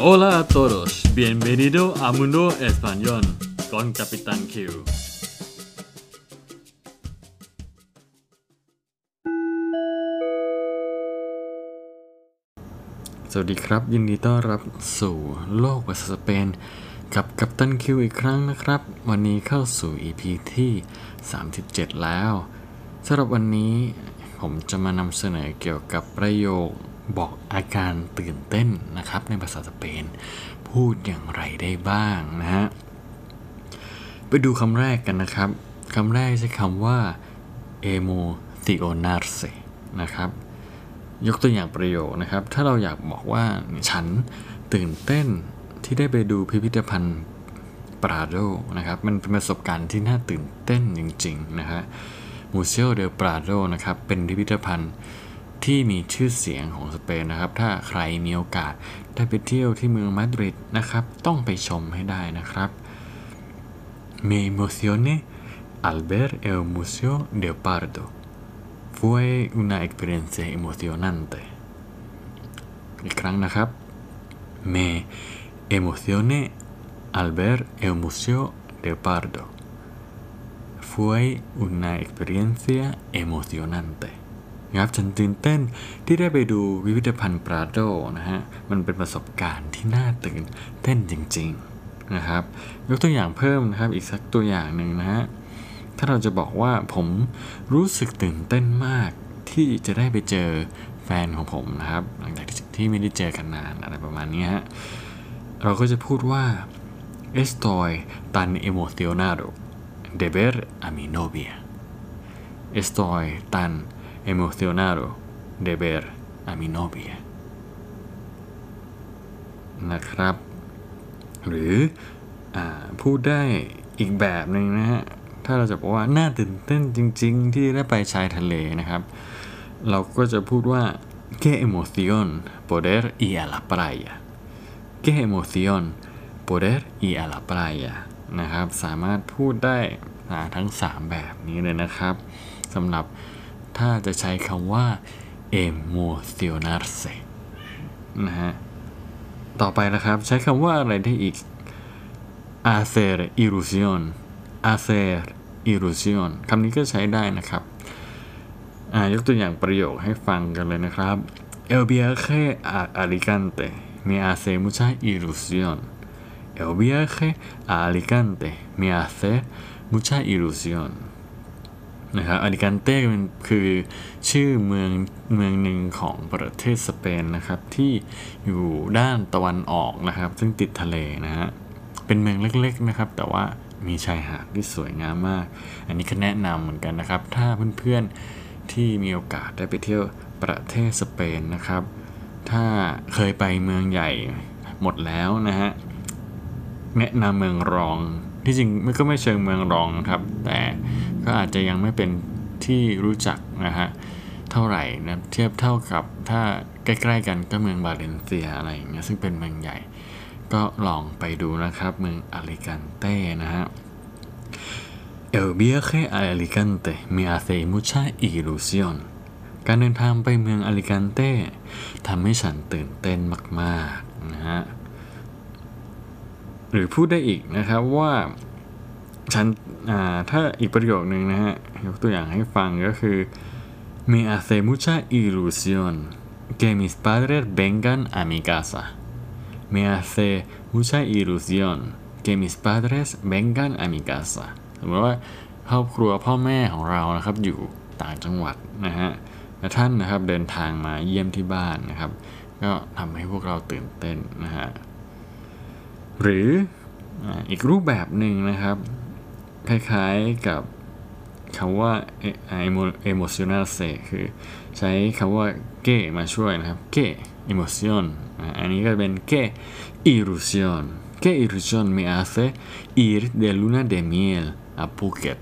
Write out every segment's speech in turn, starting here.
Hola a todos, bienvenido a Mundo Español con Capitán Q. สวัสดีครับ ยินดีต้อนรับสู่โลกภาษาสเปน กับกัปตันคิวอีกครั้งนะครับ วันนี้เข้าสู่ EP ที่ 37 แล้วสำหรับวันนี้ผมจะมานำเสนอเกี่ยวกับประโยค บอกอาการตื่นเต้นนะครับ ในภาษาสเปน พูดอย่างไรได้บ้างนะฮะ ไปดูคำแรกกันนะครับคำแรกใช้คำว่า emocionarse นะครับ ยกตัวอย่างประโยคนะครับ ถ้าเราอยากบอกว่าฉันตื่นเต้นที่ได้ไปดูพิพิธภัณฑ์ปราโดนะครับ มันเป็นประสบการณ์ที่น่าตื่นเต้นจริง ๆ นะฮะมูเซโอเดลปราโดนะครับ เป็นพิพิธภัณฑ์ ที่มีชื่อเสียงของสเปนนะครับ ถ้าใครมีโอกาสได้ไปเที่ยวที่เมืองมาดริดนะครับ ต้องไปชมให้ได้นะครับ Me emocioné al ver el Museo del Pardo. Fue una experiencia emocionante. อีกครั้งนะครับ Me emocioné al ver el Museo del Pardo. Fue una experiencia emocionante. ครับฉันตื่นเต้นที่ได้ไปดูพิพิธภัณฑ์ปราโดนะฮะมันเป็นประสบการณ์ที่น่าตื่นเต้นจริงๆนะครับ ยกตัวอย่างเพิ่มนะครับอีกสักตัวอย่างหนึ่งนะฮะถ้าเราจะบอกว่าผมรู้สึกตื่นเต้นมากที่จะได้ไปเจอแฟนของผมนะครับ หลังจากที่ไม่ได้เจอกันนานอะไรประมาณนี้ฮะเราก็จะพูดว่า estoy tan emocionado de ver a mi novia estoy tan emocionado de ver a mi novia นะครับ หรืออพูดได้อีกแบบหนึ่งนะฮะ ถ้าเราจะบอกว่าน่าตื่นเต้นจริง ๆ ที่ได้ไปชายทะเลนะครับ เราก็จะพูดว่า qué emoción poder ir a la playa qué emoción poder ir a la playa นะครับ สามารถพูดได้ทั้ง 3 แบบนี้เลยนะครับสำหรับ ถ้าจะใช้คำว่า emocionarse นะฮะ ต่อไปนะครับ ใช้คำว่าอะไรได้อีก hacer ilusión hacer ilusión คำนี้ก็ใช้ได้นะครับ ยกตัวอย่างประโยคให้ฟังกันเลยนะครับ el viaje a Alicante me hace mucha ilusión el viaje a Alicante me hace mucha ilusión นะครับอาริกันเต้คือชื่อเมืองเมืองหนึ่งของประเทศสเปนนะครับ ที่อยู่ด้านตะวันออกนะครับ ซึ่งติดทะเลนะฮะเป็นเมืองเล็กๆนะครับ แต่ว่ามีชายหาดที่สวยงามมาก อันนี้ก็แนะนำเหมือนกันนะครับ ถ้าเพื่อนๆที่มีโอกาสได้ไปเที่ยวประเทศสเปนนะครับ ถ้าเคยไปเมืองใหญ่หมดแล้วนะฮะ แนะนำเมืองรอง ที่จริงมันก็ไม่เชิงเมืองรองครับ แต่ก็อาจจะยังไม่เป็นที่รู้จักนะฮะเท่าไหร่นะเทียบเท่ากับถ้าใกล้ๆกันก็เมืองบาเลนเซียอะไรอย่างเงี้ยซึ่งเป็นเมืองใหญ่ ก็ลองไปดูนะครับ เมืองอาริกันเต้นะฮะ El viaje a Alicante me hace mucha ilusión การเดินทางไปเมืองอาริกันเต้ทำให้ฉันตื่นเต้นมากๆนะฮะ หรือพูดได้อีกนะครับว่าฉันถ้าอีกประโยคนึงนะฮะยกตัวอย่างให้ฟังก็คือ me hace mucha ilusión que mis padres vengan a mi casa me hace mucha ilusión que mis padres vengan a mi casa สมมติว่าครอบครัวพ่อแม่ของเรานะครับอยู่ต่างจังหวัดนะฮะและท่านนะครับเดินทางมาเยี่ยมที่บ้านนะครับ ก็ทำให้พวกเราตื่นเต้นนะฮะ หรืออีกรูปแบบหนึ่งนะครับ คล้ายๆกับคำว่า emotional say คือใช้คำว่า que มาช่วยนะครับ que emotion อันนี้ก็เป็น que ilusión que ilusión me hace ir de luna de miel a Phuket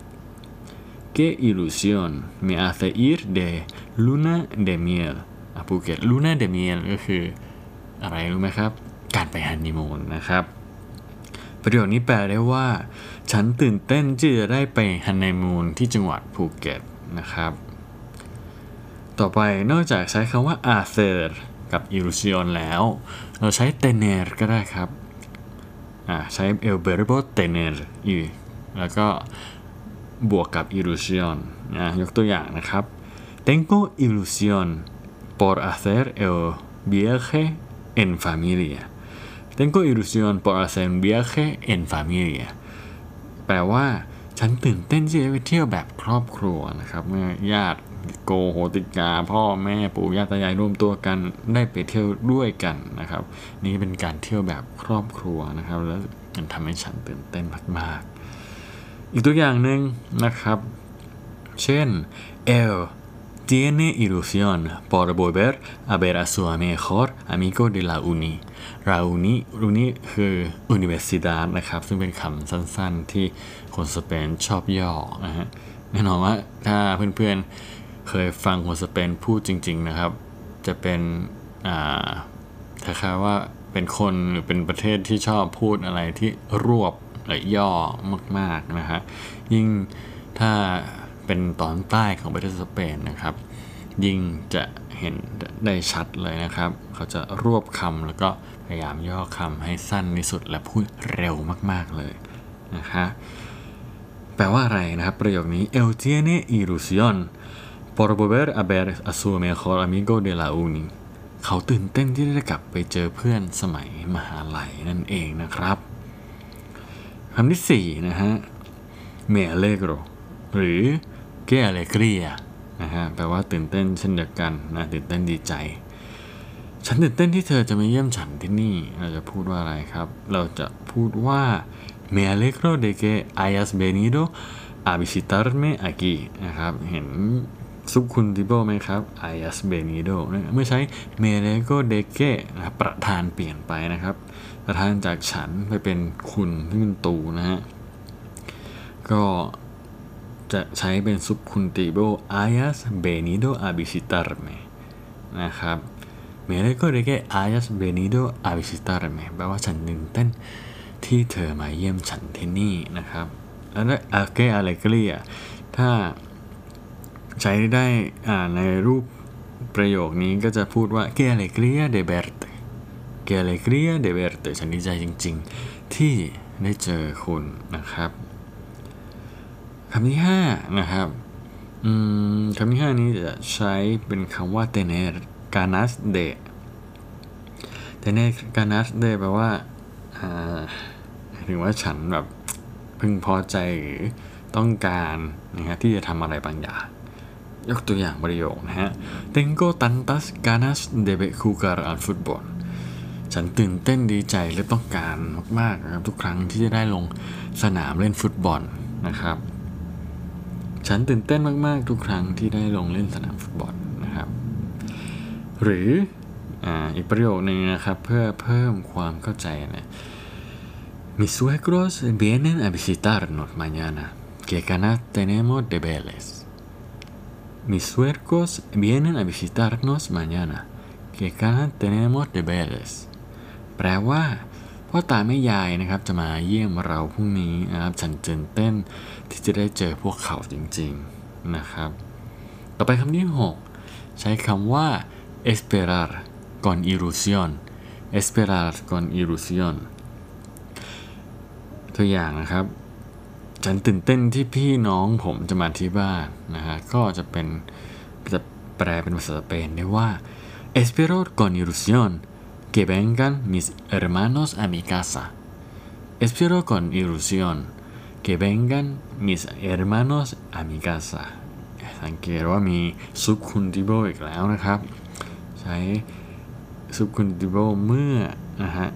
que ilusión me hace ir de luna de miel a Phuket luna de miel ก็คืออะไรรู้ไหมครับ การไปฮันนีมูนนะครับ ประโยคนี้แปลได้ว่า ฉันตื่นเต้นที่จะได้ไปฮันนีมูนที่จังหวัดภูเก็ตนะครับ ต่อไปนอกจากใช้คำว่า a เ e r กับ illusion แล้ว เราใช้ tener ก็ได้ครับอ่าใช้ el verbo tener อีแล้วก็บวกกับ illusion นะยกตัวอย่างนะครับ tengo ilusión por hacer el viaje en familia tengo ilusión por hacer un viaje en familia แปลว่า ฉันตื่นเต้นที่จะไปเที่ยวแบบครอบครัวนะครับ เมื่อญาติโกโหติกา พ่อแม่ปู่ย่าตายายร่วมตัวกันได้ไปเที่ยวด้วยกันนะครับ นี่เป็นการเที่ยวแบบครอบครัวนะครับ แล้วมันทำให้ฉันตื่นเต้นมากๆ อีกตัวอย่างหนึ่งนะครับ เช่น El tiene ilusión por volver a ver a su mejor amigo de la uni la uni uni คือ universidad นะครับ ซึ่งเป็นคำสั้นๆที่คนสเปนชอบย่อนะฮะ แน่นอนว่าถ้าเพื่อนๆ เคยฟังคนสเปนพูดจริง ๆ นะครับ จะเป็นอ่าคล้ายๆว่าเป็นคนหรือเป็นประเทศที่ชอบพูดอะไรที่รวบหรือย่อมาก ๆ นะฮะ ยิ่งถ้า เป็นตอนใต้ของประเทศสเปนนะครับ ยิ่งจะเห็นได้ชัดเลยนะครับ เขาจะรวบคำแล้วก็พยายามย่อคำให้สั้นที่สุดและพูดเร็วมากๆเลยนะคะแปลว่าอะไรนะครับ ประโยคนี้ El tiene ilusión por volver a ver a su mejor amigo de la uni เขาตื่นเต้นที่ได้กลับไปเจอเพื่อนสมัยมหาลัยนั่นเองนะครับคำที่4นะฮะ me alegro หรือ que alegría นะฮะแปลว่าตื่นเต้นเช่นเดียวกันนะตื่นเต้นดีใจ ฉันตื่นเต้นที่เธอจะมาเยี่ยมฉันที่นี่ เราจะพูดว่าอะไรครับ เราจะพูดว่า me alegro de que hayas venido a visitarme aquí นะครับ เห็นซุปคุณติโบไหมครับ hayas venido เมื่อใช้ me alegro de que นะรประธานเปลี่ยนไปนะครับ ประธานจากฉันไปเป็นคุณที่เป็นตูนะฮะก็ จะใช้เป็น subjuntivo hayas venido a visitarme นะครับเมื่อเรโกเรเก hayas venido a visitarme แปลว่าฉันหนึ่งเต้นที่เธอมาเยี่ยมฉันที่นี่นะครับแล้วอาเกอเลเกเรียถ้าใช้ได้ในรูปประโยคนี้ก็จะพูดว่าเกเลเกเรียเดเบรตเกเลเกเรียเดเบรตฉันดีใจจริง ๆ ที่ได้เจอคุณนะครับำที่ห้านะครับคำที่ห้านี้จะใช้เป็นคำว่า tener ganas de tener ganas de แปลว่าถึงว่าฉันแบบพึงพอใจหรือต้องการนะฮะที่จะทำอะไรบางอย่าง ยกตัวอย่างประโยคนะฮะ tengo tantas ganas de jugar al fútbol ฉันตื่นเต้นดีใจและต้องการมากๆนะครับทุกครั้งที่จะได้ลงสนามเล่นฟุตบอลนะครับ ฉันตื่นเต้นมากๆ ทุกครั้งที่ได้ลงเล่นสนามฟุตบอลนะครับ หรือออีกประโยคนึงนะครับเพื่อเพิ่มความเข้าใจนะ Mis suegros vienen a visitarnos mañana. ¿Qué ganas tenemos de verles? Mis suegros vienen a visitarnos mañana. ¿Qué ganas tenemos de verles? แปลว่า พ่อตาแม่ยายนะครับจะมาเยี่ยมเราพรุ่งนี้นะครับฉันตื่นเต้นที่จะได้เจอพวกเขาจริงๆนะครับ ต่อไปคำที่ 6 ใช้คำว่า esperar con ilusión esperar con ilusión ตัวอย่างนะครับ ฉันตื่นเต้นที่พี่น้องผมจะมาที่บ้านนะฮะก็จะเป็นจะแปลเป็นภาษาสเปนได้ว่า espero con ilusión que vengan mis hermanos a mi casa espero con ilusión que vengan mis hermanos a mi casa สังเกตว่ามีซุปคุณติโบอีกแล้วนะครับ ใช้ซุปคุณติโบเมื่อนะฮะ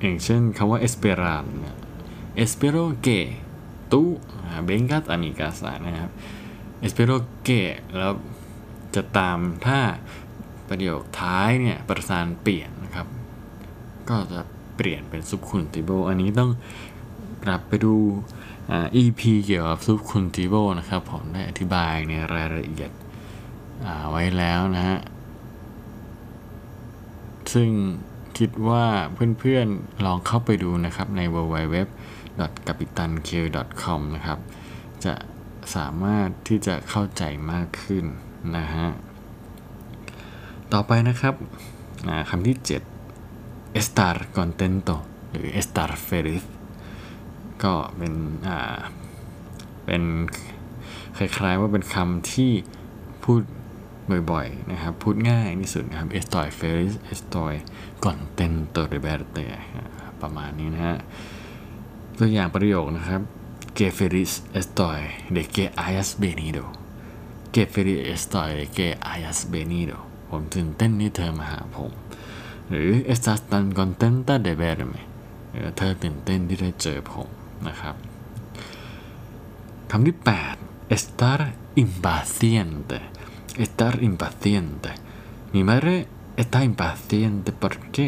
อย่างเช่นคำว่า esperar เนี่ย espero que tú vengas a mi casa นะครับ espero que แล้วจะตามถ้า ประโยคท้ายเนี่ยประธานเปลี่ยนนะครับ ก็จะเปลี่ยนเป็นซุปคุณติโบอันนี้ต้องกลับไปดู EP เกี่ยวกับซุปคุณติโบนะครับ ผมได้อธิบายในรายละเอียดไว้แล้วนะฮะ ซึ่งคิดว่าเพื่อนๆลองเข้าไปดูนะครับใน www capitanq.com นะครับ จะสามารถที่จะเข้าใจมากขึ้นนะฮะ ต่อไปนะครับคำที่ 7 estar contento หรือ estar feliz ก็เป็นเป็นคล้ายๆว่าเป็นคำที่พูดบ่อยๆนะครับ พูดง่ายที่สุดนะครับ estoy feliz estoy contento de verte ประมาณนี้นะฮะ ตัวอย่างประโยคนะครับ que feliz estoy de que hayas venido que feliz estoy de que hayas venido ผมตื่นเต้นที่เธอมาหาผม หรือ estás tan contenta de verme เธอตื่นเต้นที่ได้เจอผมนะครับคำที่ 8 estar impaciente estar impaciente mi madre está impaciente porque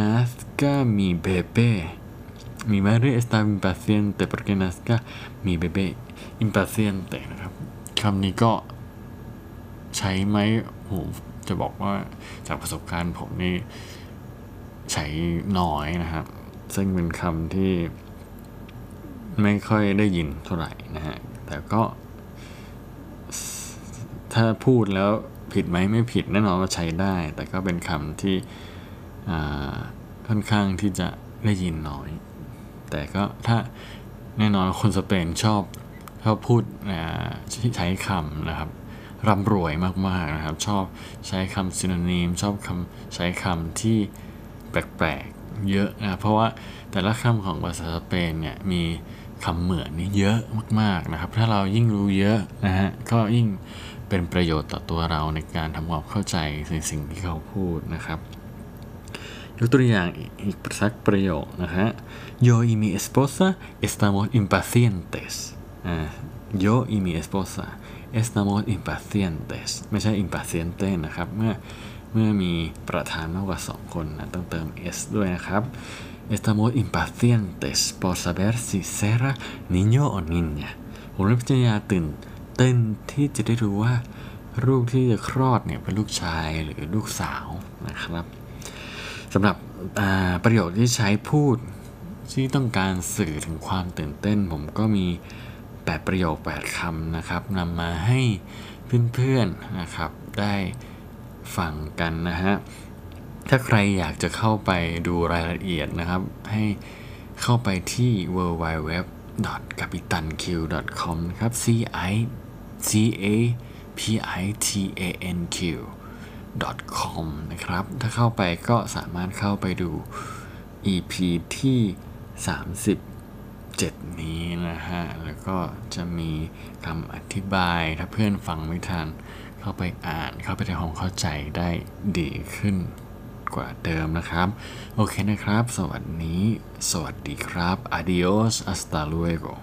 nazca mi bebé mi madre está impaciente porque nazca mi bebé impaciente นะครับคำนี้ก็ใช้ไหม โหจะบอกว่าจากประสบการณ์ผมนี่ใช้น้อยนะครับ ซึ่งเป็นคำที่ไม่ค่อยได้ยินเท่าไหร่นะฮะ แต่ก็ ถ้าพูดแล้วผิดไหมไม่ผิดแน่นอนว่าใช้ได้ แต่ก็เป็นคำที่ค่อนข้างที่จะได้ยินน้อย แต่ก็ถ้าแน่นอนคนสเปนชอบชอบพูดใช้คำนะครับ ร่ำรวยมากๆนะครับ ชอบใช้คำซินนีมชอบคำใช้คำที่แปลกๆเยอะนะเพราะว่าแต่ละคำของภาษาสเปนเนี่ยมีคำเหมือนนี่เยอะมากๆนะครับ ถ้าเรายิ่งรู้เยอะนะฮะก็ยิ่งเป็นประโยชน์ต่อตัวเราในการทำความเข้าใจในสิ่งที่เขาพูดนะครับยกตัวอย่างอีกสักประโยคนะฮะ Yo y mi esposa estamos impacientes Yo y mi esposa estamos impacientes ไม่ใช่ impaciente นะครับ เมื่อเมื่อมีประธานมากกว่า 2 คนนะต้องเติม s ด้วยนะครับ estamos impacientes por saber si será niño o niña ผมและพิจารณาตื่นเต้นที่จะได้รู้ว่าลูกที่จะคลอดเนี่ยเป็นลูกชายหรือลูกสาวนะครับสำหรับประโยคที่ใช้พูดที่ต้องการสื่อถึงความตื่นเต้น ผมก็มี 8 ประโยค 8คำนะครับนำมาให้เพื่อนๆนะครับ ได้ฟังกันนะฮะถ้าใครอยากจะเข้าไปดูรายละเอียดนะครับ ให้เข้าไปที่ w w w c a p i t a n q com นะครับ c i c a p i t a n q com นะครับ ถ้าเข้าไปก็สามารถเข้าไปดู EP ที่ 30 7 นี้นะฮะ แล้วก็จะมีคำอธิบายถ้าเพื่อนฟังไม่ทัน เข้าไปอ่านเข้าไปทำความเข้าใจได้ดีขึ้นกว่าเดิมนะครับ โอเคนะครับ สวัสดี สวัสดีครับ adios hasta luego